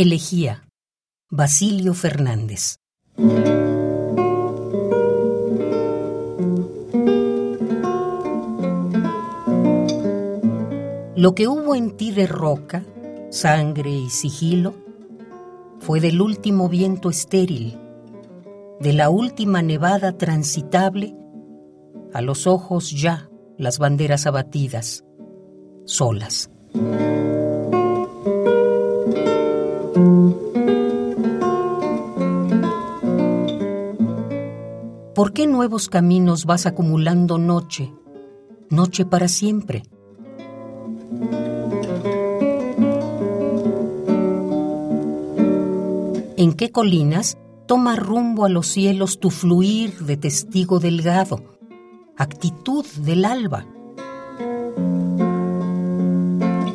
Elegía. Basilio Fernández. Lo que hubo en ti de roca, sangre y sigilo, fue del último viento estéril, de la última nevada transitable, a los ojos ya las banderas abatidas, solas. ¿Por qué nuevos caminos vas acumulando noche, noche para siempre? ¿En qué colinas toma rumbo a los cielos tu fluir de testigo delgado, actitud del alba?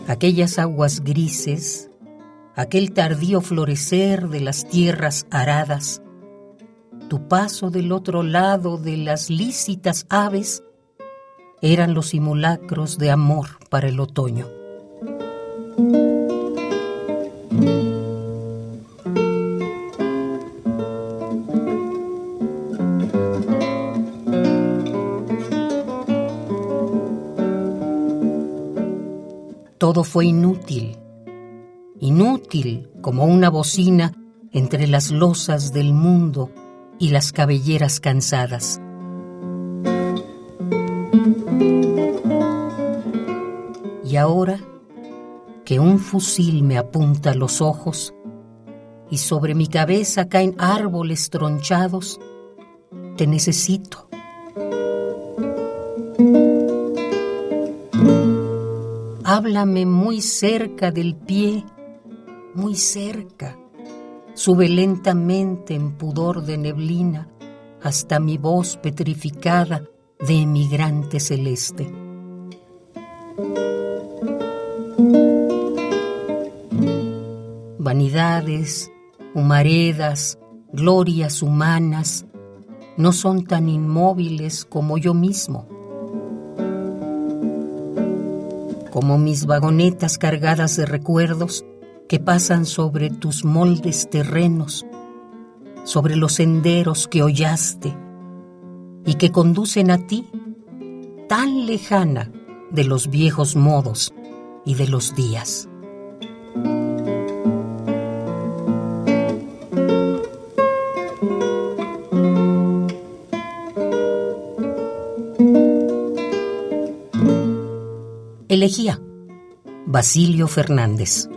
Aquellas aguas grises, aquel tardío florecer de las tierras aradas, tu paso del otro lado de las lícitas aves, eran los simulacros de amor para el otoño. Todo fue inútil, inútil como una bocina entre las losas del mundo y las cabelleras cansadas. Y ahora que un fusil me apunta los ojos y sobre mi cabeza caen árboles tronchados, te necesito. Háblame muy cerca del pie, muy cerca. Sube lentamente en pudor de neblina hasta mi voz petrificada de emigrante celeste. Vanidades, humaredas, glorias humanas, no son tan inmóviles como yo mismo como mis vagonetas cargadas de recuerdos que pasan sobre tus moldes terrenos, sobre los senderos que hollaste y que conducen a ti tan lejana de los viejos modos y de los días. Elegía Basilio Fernández.